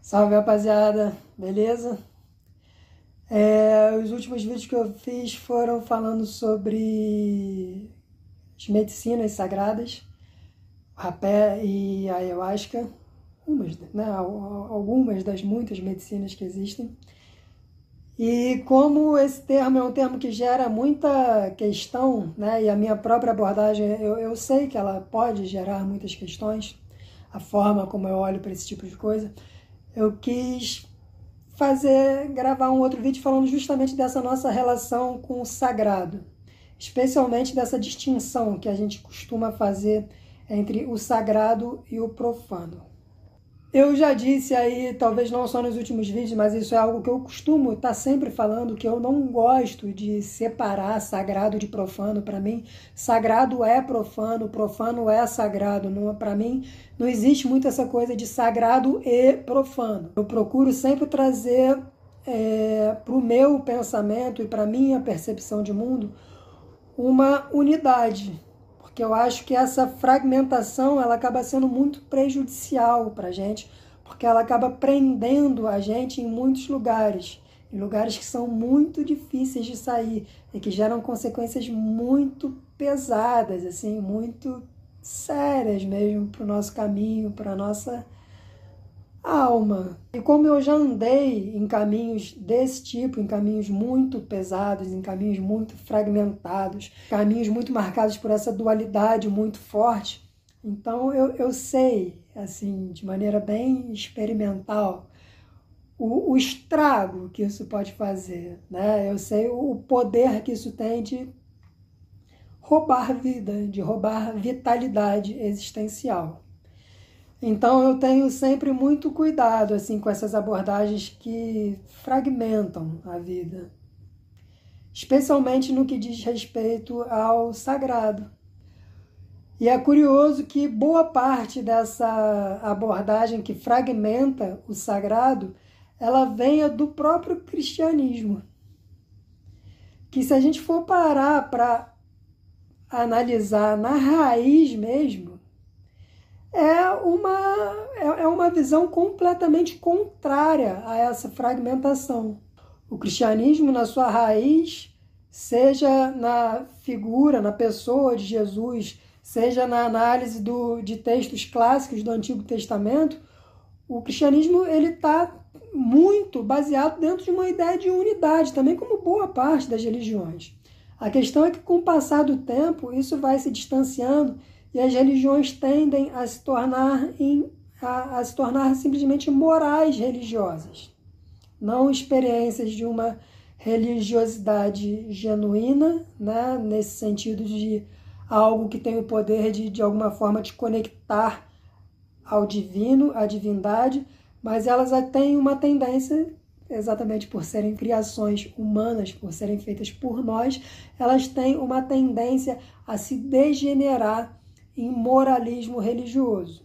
Salve rapaziada, beleza? É, os últimos vídeos que eu fiz foram falando sobre as medicinas sagradas, rapé e ayahuasca, umas, né, algumas das muitas medicinas que existem. E como esse termo é um termo que gera muita questão, né, e a minha própria abordagem, eu, eu sei que ela pode gerar muitas questões, a forma como eu olho para esse tipo de coisa, eu quis fazer, gravar um outro vídeo falando justamente dessa nossa relação com o sagrado, especialmente dessa distinção que a gente costuma fazer entre o sagrado e o profano. Eu já disse aí, talvez não só nos últimos vídeos, mas isso é algo que eu costumo estar tá sempre falando, que eu não gosto de separar sagrado de profano. Para mim, sagrado é profano, profano é sagrado. Para mim, não existe muito essa coisa de sagrado e profano. Eu procuro sempre trazer é, para o meu pensamento e para minha percepção de mundo uma unidade, que eu acho que essa fragmentação ela acaba sendo muito prejudicial para a gente, porque ela acaba prendendo a gente em muitos lugares, em lugares que são muito difíceis de sair e que geram consequências muito pesadas, assim, muito sérias mesmo para o nosso caminho, para a nossa alma. E como eu já andei em caminhos desse tipo, em caminhos muito pesados, em caminhos muito fragmentados, caminhos muito marcados por essa dualidade muito forte, então eu, eu sei, assim, de maneira bem experimental, o, o estrago que isso pode fazer, né? Eu sei o poder que isso tem de roubar vida, de roubar vitalidade existencial. Então eu tenho sempre muito cuidado assim com essas abordagens que fragmentam a vida, especialmente no que diz respeito ao sagrado. E é curioso que boa parte dessa abordagem que fragmenta o sagrado, ela venha do próprio cristianismo. Que se a gente for parar para analisar na raiz mesmo, é uma, é, é uma visão completamente contrária a essa fragmentação. O cristianismo, na sua raiz, seja na figura, na pessoa de Jesus, seja na análise do, de textos clássicos do Antigo Testamento, o cristianismo ele está muito baseado dentro de uma ideia de unidade, também como boa parte das religiões. A questão é que, com o passar do tempo, isso vai se distanciando e as religiões tendem a se tornar em, a, a se tornar simplesmente morais religiosas, não experiências de uma religiosidade genuína, né, nesse sentido de algo que tem o poder de, de alguma forma, te conectar ao divino, à divindade, mas elas têm uma tendência, exatamente por serem criações humanas, por serem feitas por nós, elas têm uma tendência a se degenerar em moralismo religioso.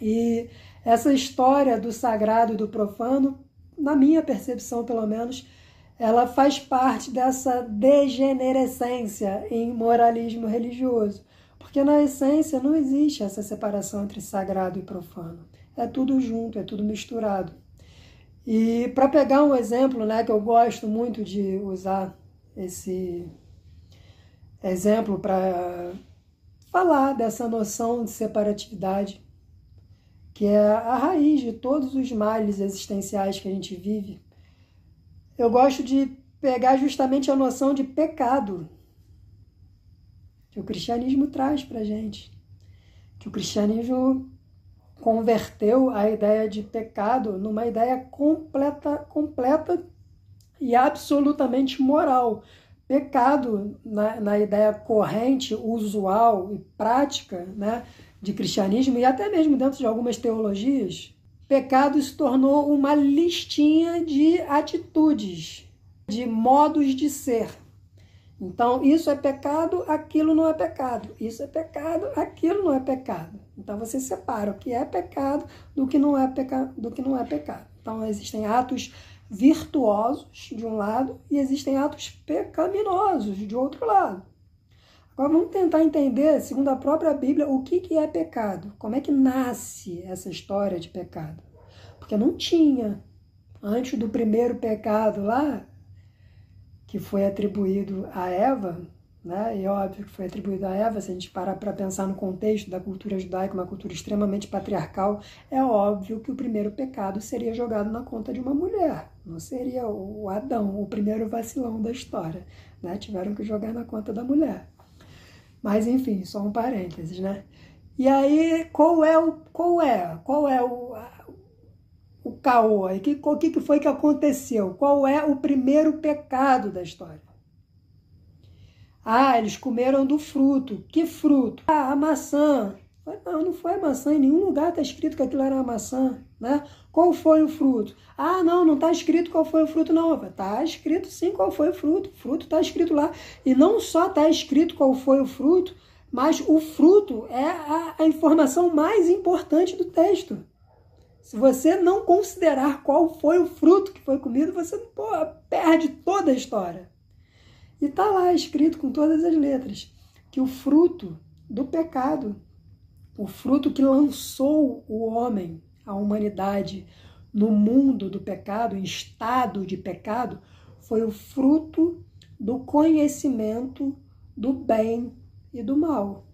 E essa história do sagrado e do profano, na minha percepção pelo menos, ela faz parte dessa degenerescência em moralismo religioso. Porque na essência não existe essa separação entre sagrado e profano. É tudo junto, é tudo misturado. E para pegar um exemplo, né, que eu gosto muito de usar esse exemplo para falar dessa noção de separatividade, que é a raiz de todos os males existenciais que a gente vive. Eu gosto de pegar justamente a noção de pecado que o cristianismo traz para gente, que o cristianismo converteu a ideia de pecado numa ideia completa, completa e absolutamente moral. Pecado, na, na ideia corrente, usual e prática né, de cristianismo, e até mesmo dentro de algumas teologias, pecado se tornou uma listinha de atitudes, de modos de ser. Então, isso é pecado, aquilo não é pecado. Isso é pecado, aquilo não é pecado. Então, você separa o que é pecado do que não é, peca... do que não é pecado. Então, existem atos virtuosos de um lado e existem atos pecaminosos de outro lado. Agora vamos tentar entender, segundo a própria Bíblia, o que, que é pecado. Como é que nasce essa história de pecado? Porque não tinha. Antes do primeiro pecado lá, que foi atribuído a Eva, né? E óbvio que foi atribuído a Eva, se a gente parar para pensar no contexto da cultura judaica, uma cultura extremamente patriarcal, é óbvio que o primeiro pecado seria jogado na conta de uma mulher, não seria o Adão, o primeiro vacilão da história, né? Tiveram que jogar na conta da mulher. Mas enfim, só um parênteses, né? E aí, qual é o qual é? Qual é o o caô? O que, que foi que aconteceu? Qual é o primeiro pecado da história? Ah, eles comeram do fruto. Que fruto? Ah, a maçã. Não, não foi a maçã. Em nenhum lugar está escrito que aquilo era uma maçã. Né? Qual foi o fruto? Ah, não, não está escrito qual foi o fruto, não. Está escrito sim qual foi o fruto. O fruto está escrito lá. E não só está escrito qual foi o fruto, mas o fruto é a, a informação mais importante do texto. Se você não considerar qual foi o fruto que foi comido, você pô, perde toda a história. E está lá escrito com todas as letras que o fruto do pecado, o fruto que lançou o homem, a humanidade, no mundo do pecado, em estado de pecado, foi o fruto do conhecimento do bem e do mal.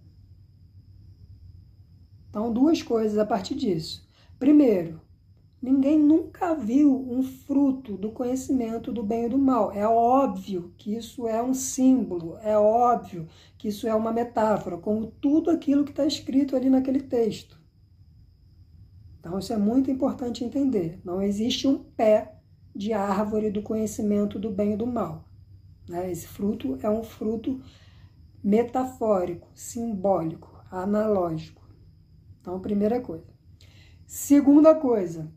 Então, duas coisas a partir disso. Primeiro, Ninguém nunca viu um fruto do conhecimento do bem e do mal. É óbvio que isso é um símbolo, é óbvio que isso é uma metáfora, como tudo aquilo que está escrito ali naquele texto. Então, isso é muito importante entender. Não existe um pé de árvore do conhecimento do bem e do mal. Né? Esse fruto é um fruto metafórico, simbólico, analógico. Então, primeira coisa. Segunda coisa,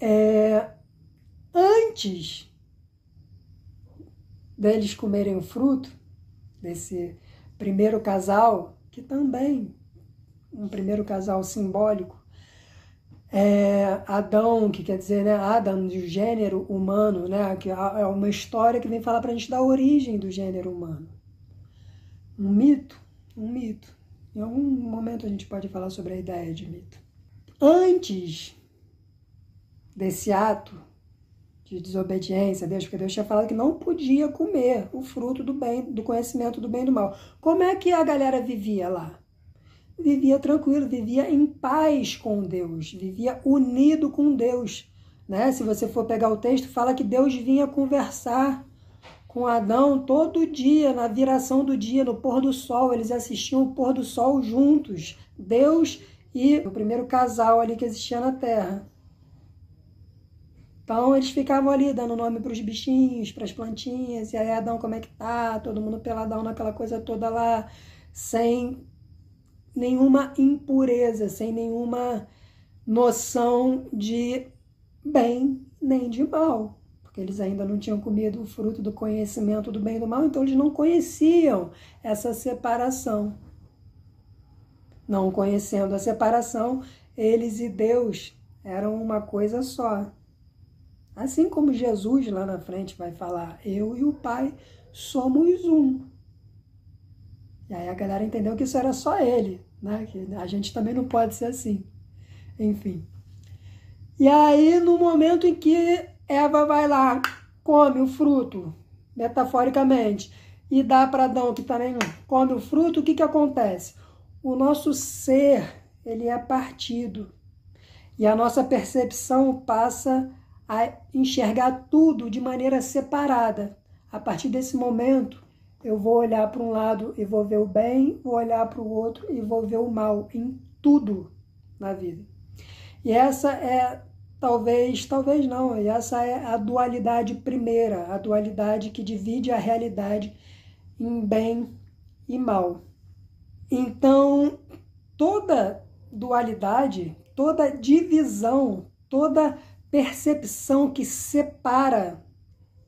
é, antes deles comerem o fruto, desse primeiro casal, que também um primeiro casal simbólico, é, Adão, que quer dizer, né, Adam, do gênero humano, né, que é uma história que vem falar para a gente da origem do gênero humano. Um mito, um mito. Em algum momento a gente pode falar sobre a ideia de mito. Antes desse ato de desobediência a Deus, porque Deus tinha falado que não podia comer o fruto do bem, do conhecimento do bem e do mal. Como é que a galera vivia lá? Vivia tranquilo, vivia em paz com Deus, vivia unido com Deus. Né? Se você for pegar o texto, fala que Deus vinha conversar com Adão todo dia, na viração do dia, no pôr do sol. Eles assistiam o pôr do sol juntos. Deus e o primeiro casal ali que existia na Terra. Então eles ficavam ali dando nome para os bichinhos, para as plantinhas, e aí Adão, como é que tá? Todo mundo peladão naquela coisa toda lá, sem nenhuma impureza, sem nenhuma noção de bem nem de mal, porque eles ainda não tinham comido o fruto do conhecimento do bem e do mal, então eles não conheciam essa separação. Não conhecendo a separação, eles e Deus eram uma coisa só. Assim como Jesus lá na frente vai falar, eu e o Pai somos um. E aí a galera entendeu que isso era só ele, né? Que a gente também não pode ser assim. Enfim. E aí, no momento em que Eva vai lá, come o fruto, metaforicamente, e dá para Adão, que também come o fruto, o que, que acontece? O nosso ser, ele é partido. E a nossa percepção passa a enxergar tudo de maneira separada. A partir desse momento, eu vou olhar para um lado e vou ver o bem, vou olhar para o outro e vou ver o mal em tudo na vida. E essa é talvez, talvez não, e essa é a dualidade primeira, a dualidade que divide a realidade em bem e mal. Então, toda dualidade, toda divisão, toda percepção que separa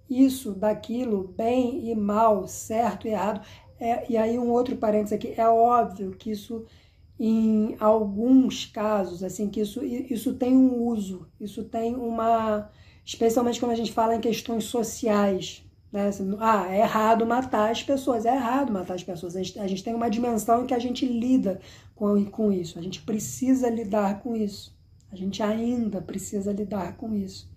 isso daquilo, bem e mal, certo e errado. É, e aí um outro parênteses aqui, é óbvio que isso em alguns casos, assim, que isso, isso tem um uso, isso tem uma, especialmente quando a gente fala em questões sociais, né? Assim, ah, é errado matar as pessoas, é errado matar as pessoas. A gente, a gente tem uma dimensão em que a gente lida com, com isso, a gente precisa lidar com isso. A gente ainda precisa lidar com isso.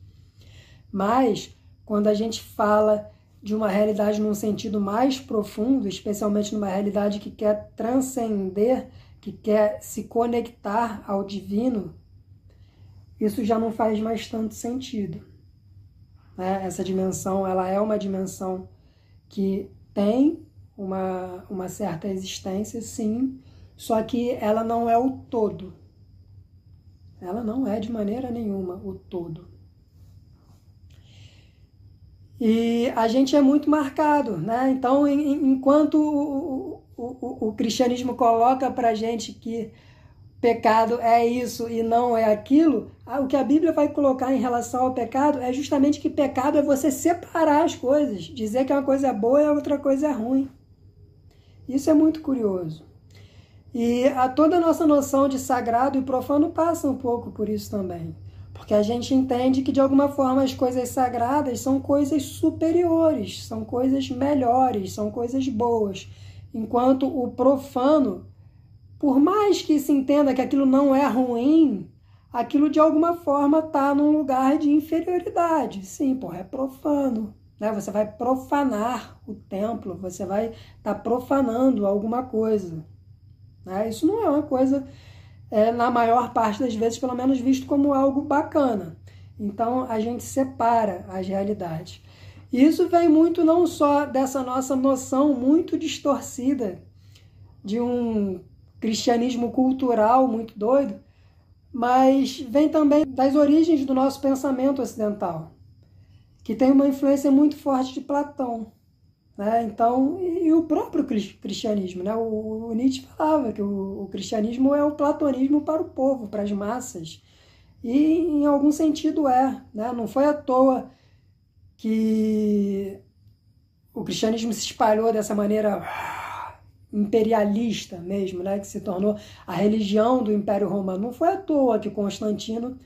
Mas, quando a gente fala de uma realidade num sentido mais profundo, especialmente numa realidade que quer transcender, que quer se conectar ao divino, isso já não faz mais tanto sentido. Né? Essa dimensão, ela é uma dimensão que tem uma, uma certa existência, sim, só que ela não é o todo. Ela não é de maneira nenhuma o todo. E a gente é muito marcado, né? Então, enquanto o, o, o, cristianismo coloca para gente que pecado é isso e não é aquilo, o que a Bíblia vai colocar em relação ao pecado é justamente que pecado é você separar as coisas, dizer que uma coisa é boa e a outra coisa é ruim. Isso é muito curioso. E a toda a nossa noção de sagrado e profano passa um pouco por isso também. Porque a gente entende que de alguma forma as coisas sagradas são coisas superiores, são coisas melhores, são coisas boas, enquanto o profano por mais que se entenda que aquilo não é ruim, aquilo de alguma forma está num lugar de inferioridade. Sim, porra, é profano. Né? Você vai profanar o templo, você vai estar tá profanando alguma coisa. Né? Isso não é uma coisa, é, na maior parte das vezes, pelo menos visto como algo bacana. Então a gente separa as realidades. E isso vem muito não só dessa nossa noção muito distorcida de um cristianismo cultural muito doido, mas vem também das origens do nosso pensamento ocidental, que tem uma influência muito forte de Platão. Né? Então, e o próprio cristianismo. Né? O, o Nietzsche falava que o, o cristianismo é o platonismo para o povo, para as massas. E em algum sentido é. Né? Não foi à toa que o cristianismo se espalhou dessa maneira imperialista mesmo, né, que se tornou a religião do Império Romano. Não foi à toa que Constantino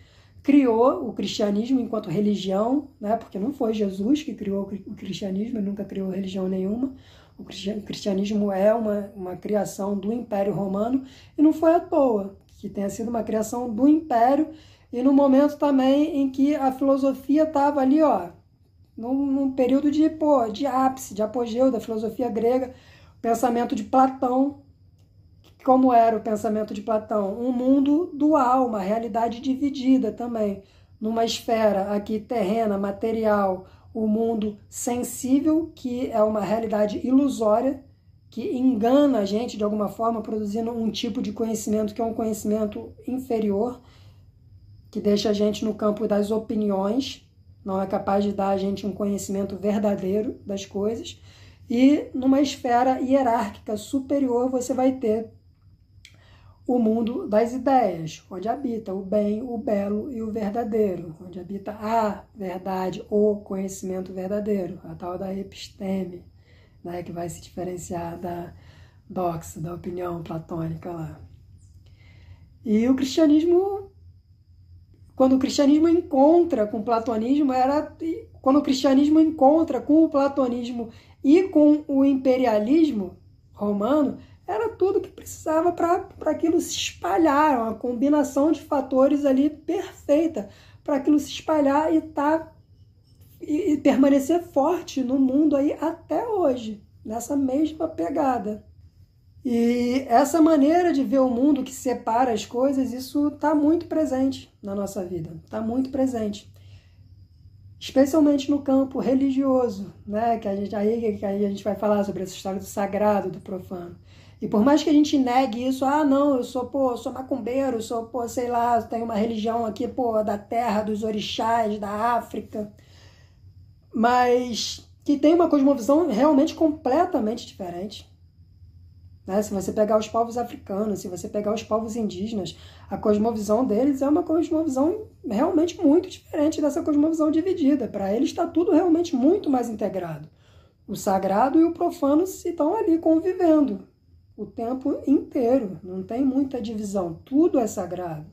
criou o cristianismo enquanto religião, né, porque não foi Jesus que criou o cristianismo, nunca criou religião nenhuma. O cristianismo é uma, uma criação do Império Romano e não foi à toa que tenha sido uma criação do Império e no momento também em que a filosofia estava ali, ó, num, num período de, pô, de ápice, de apogeu da filosofia grega, pensamento de Platão. Como era o pensamento de Platão? Um mundo dual, uma realidade dividida também. Numa esfera aqui terrena, material, o mundo sensível, que é uma realidade ilusória, que engana a gente de alguma forma, produzindo um tipo de conhecimento que é um conhecimento inferior, que deixa a gente no campo das opiniões, não é capaz de dar a gente um conhecimento verdadeiro das coisas. E numa esfera hierárquica superior, você vai ter o mundo das ideias, onde habita o bem, o belo e o verdadeiro, onde habita a verdade, o conhecimento verdadeiro, a tal da episteme, né, que vai se diferenciar da doxa, da opinião platônica lá. E o cristianismo, quando o cristianismo encontra com o platonismo, era quando o cristianismo encontra com o platonismo e com o imperialismo romano, era tudo que precisava para aquilo se espalhar, uma combinação de fatores ali perfeita para aquilo se espalhar e tá e, e permanecer forte no mundo aí até hoje, nessa mesma pegada. E essa maneira de ver o mundo que separa as coisas, isso está muito presente na nossa vida, está muito presente especialmente no campo religioso, né? Que a gente aí que a gente vai falar sobre essa história do sagrado, do profano. E por mais que a gente negue isso, ah, não, eu sou, pô, sou macumbeiro, sou, pô, sei lá, tenho uma religião aqui, pô, da terra, dos orixás, da África, mas que tem uma cosmovisão realmente completamente diferente. Né? Se você pegar os povos africanos, se você pegar os povos indígenas, a cosmovisão deles é uma cosmovisão realmente muito diferente dessa cosmovisão dividida. Para eles está tudo realmente muito mais integrado. O sagrado e o profano estão ali convivendo o tempo inteiro. Não tem muita divisão. Tudo é sagrado.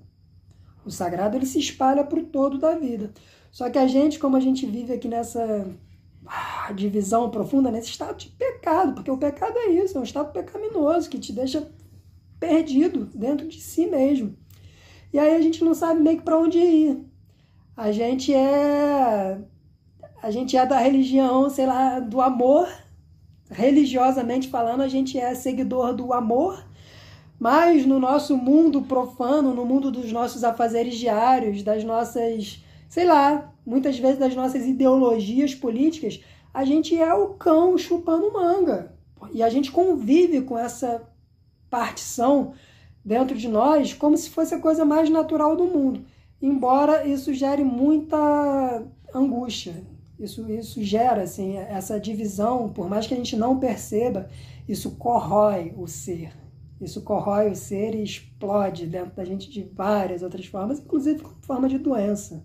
O sagrado ele se espalha para o todo da vida. Só que a gente, como a gente vive aqui nessa ah, divisão profunda nesse estado de pecado, porque o pecado é isso, é um estado pecaminoso que te deixa perdido dentro de si mesmo. E aí a gente não sabe meio que para onde ir. A gente é a gente é da religião, sei lá, do amor. Religiosamente falando, a gente é seguidor do amor. Mas no nosso mundo profano, no mundo dos nossos afazeres diários, das nossas, sei lá, muitas vezes das nossas ideologias políticas, a gente é o cão chupando manga. E a gente convive com essa partição dentro de nós como se fosse a coisa mais natural do mundo. Embora isso gere muita angústia. Isso, isso gera assim, essa divisão, por mais que a gente não perceba, isso corrói o ser. Isso corrói o ser e explode dentro da gente de várias outras formas, inclusive forma de doença,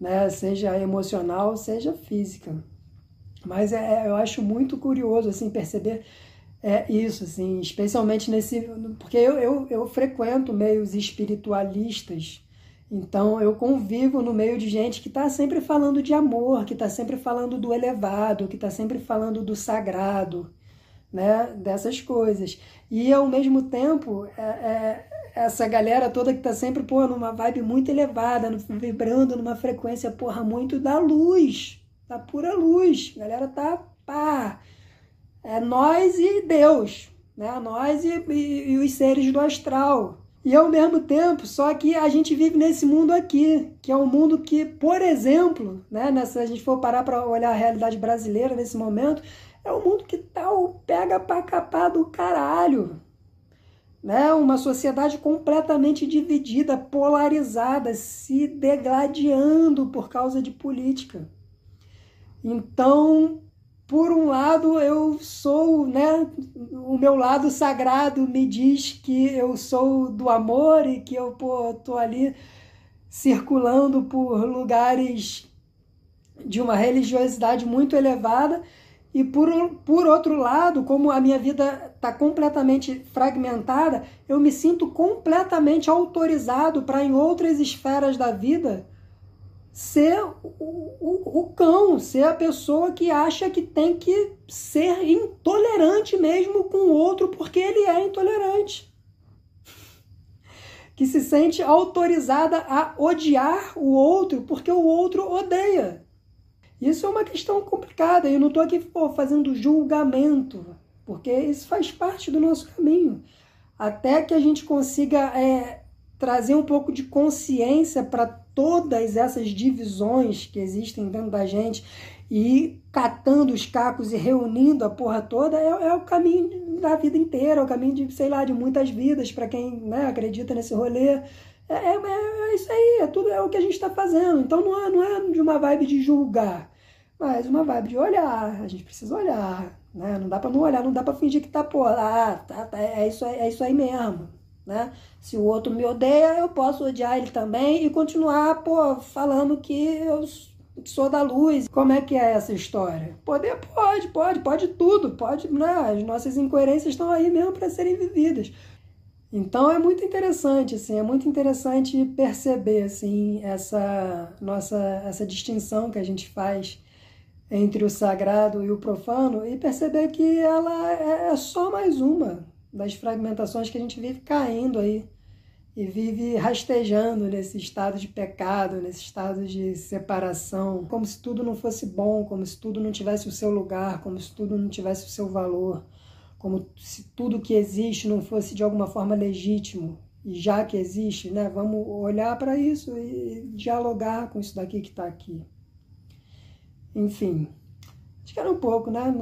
né? seja emocional, seja física. Mas é, eu acho muito curioso assim perceber é isso, assim, especialmente nesse. Porque eu, eu, eu frequento meios espiritualistas, então eu convivo no meio de gente que está sempre falando de amor, que está sempre falando do elevado, que está sempre falando do sagrado, né? Dessas coisas. E ao mesmo tempo, é, é, essa galera toda que está sempre, pô, numa vibe muito elevada, vibrando numa frequência, porra, muito da luz, da pura luz. A galera tá, pá é nós e Deus, né? nós e, e, e os seres do astral. E ao mesmo tempo, só que a gente vive nesse mundo aqui, que é um mundo que, por exemplo, né, se a gente for parar para olhar a realidade brasileira nesse momento, é um mundo que tá o pega para capar do caralho. Né? Uma sociedade completamente dividida, polarizada, se degladiando por causa de política. Então, por um lado eu sou, né, o meu lado sagrado me diz que eu sou do amor e que eu pô, tô ali circulando por lugares de uma religiosidade muito elevada. E por, por outro lado, como a minha vida está completamente fragmentada, eu me sinto completamente autorizado para em outras esferas da vida ser o, o, o, cão, ser a pessoa que acha que tem que ser intolerante mesmo com o outro porque ele é intolerante. Que se sente autorizada a odiar o outro porque o outro odeia. Isso é uma questão complicada. Eu não estou aqui pô, fazendo julgamento, porque isso faz parte do nosso caminho. Até que a gente consiga é, trazer um pouco de consciência para todas essas divisões que existem dentro da gente e catando os cacos e reunindo a porra toda é, é o caminho da vida inteira, é o caminho de, sei lá, de muitas vidas, para quem né, acredita nesse rolê. É, é, é, isso aí, é tudo é o que a gente está fazendo. Então não é, não é de uma vibe de julgar, mas uma vibe de olhar. A gente precisa olhar, né? Não dá para não olhar, não dá para fingir que tá, pô, ah, tá, tá, é, isso, é isso aí mesmo. Né? Se o outro me odeia, eu posso odiar ele também e continuar pô, falando que eu sou da luz. Como é que é essa história? Poder pode, pode, pode tudo, pode, né? As nossas incoerências estão aí mesmo para serem vividas. Então é muito interessante, assim, é muito interessante perceber assim essa nossa essa distinção que a gente faz entre o sagrado e o profano e perceber que ela é, é só mais uma das fragmentações que a gente vive caindo aí e vive rastejando nesse estado de pecado, nesse estado de separação, como se tudo não fosse bom, como se tudo não tivesse o seu lugar, como se tudo não tivesse o seu valor, como se tudo que existe não fosse de alguma forma legítimo. E já que existe, né, vamos olhar para isso e dialogar com isso daqui que está aqui. Enfim, acho que era um pouco, né?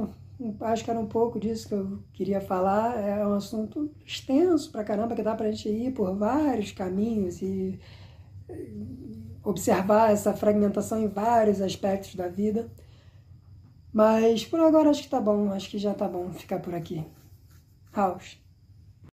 Acho que era um pouco disso que eu queria falar. É um assunto extenso pra caramba, que dá pra gente ir por vários caminhos e observar essa fragmentação em vários aspectos da vida. Mas por agora acho que tá bom, acho que já tá bom ficar por aqui. House.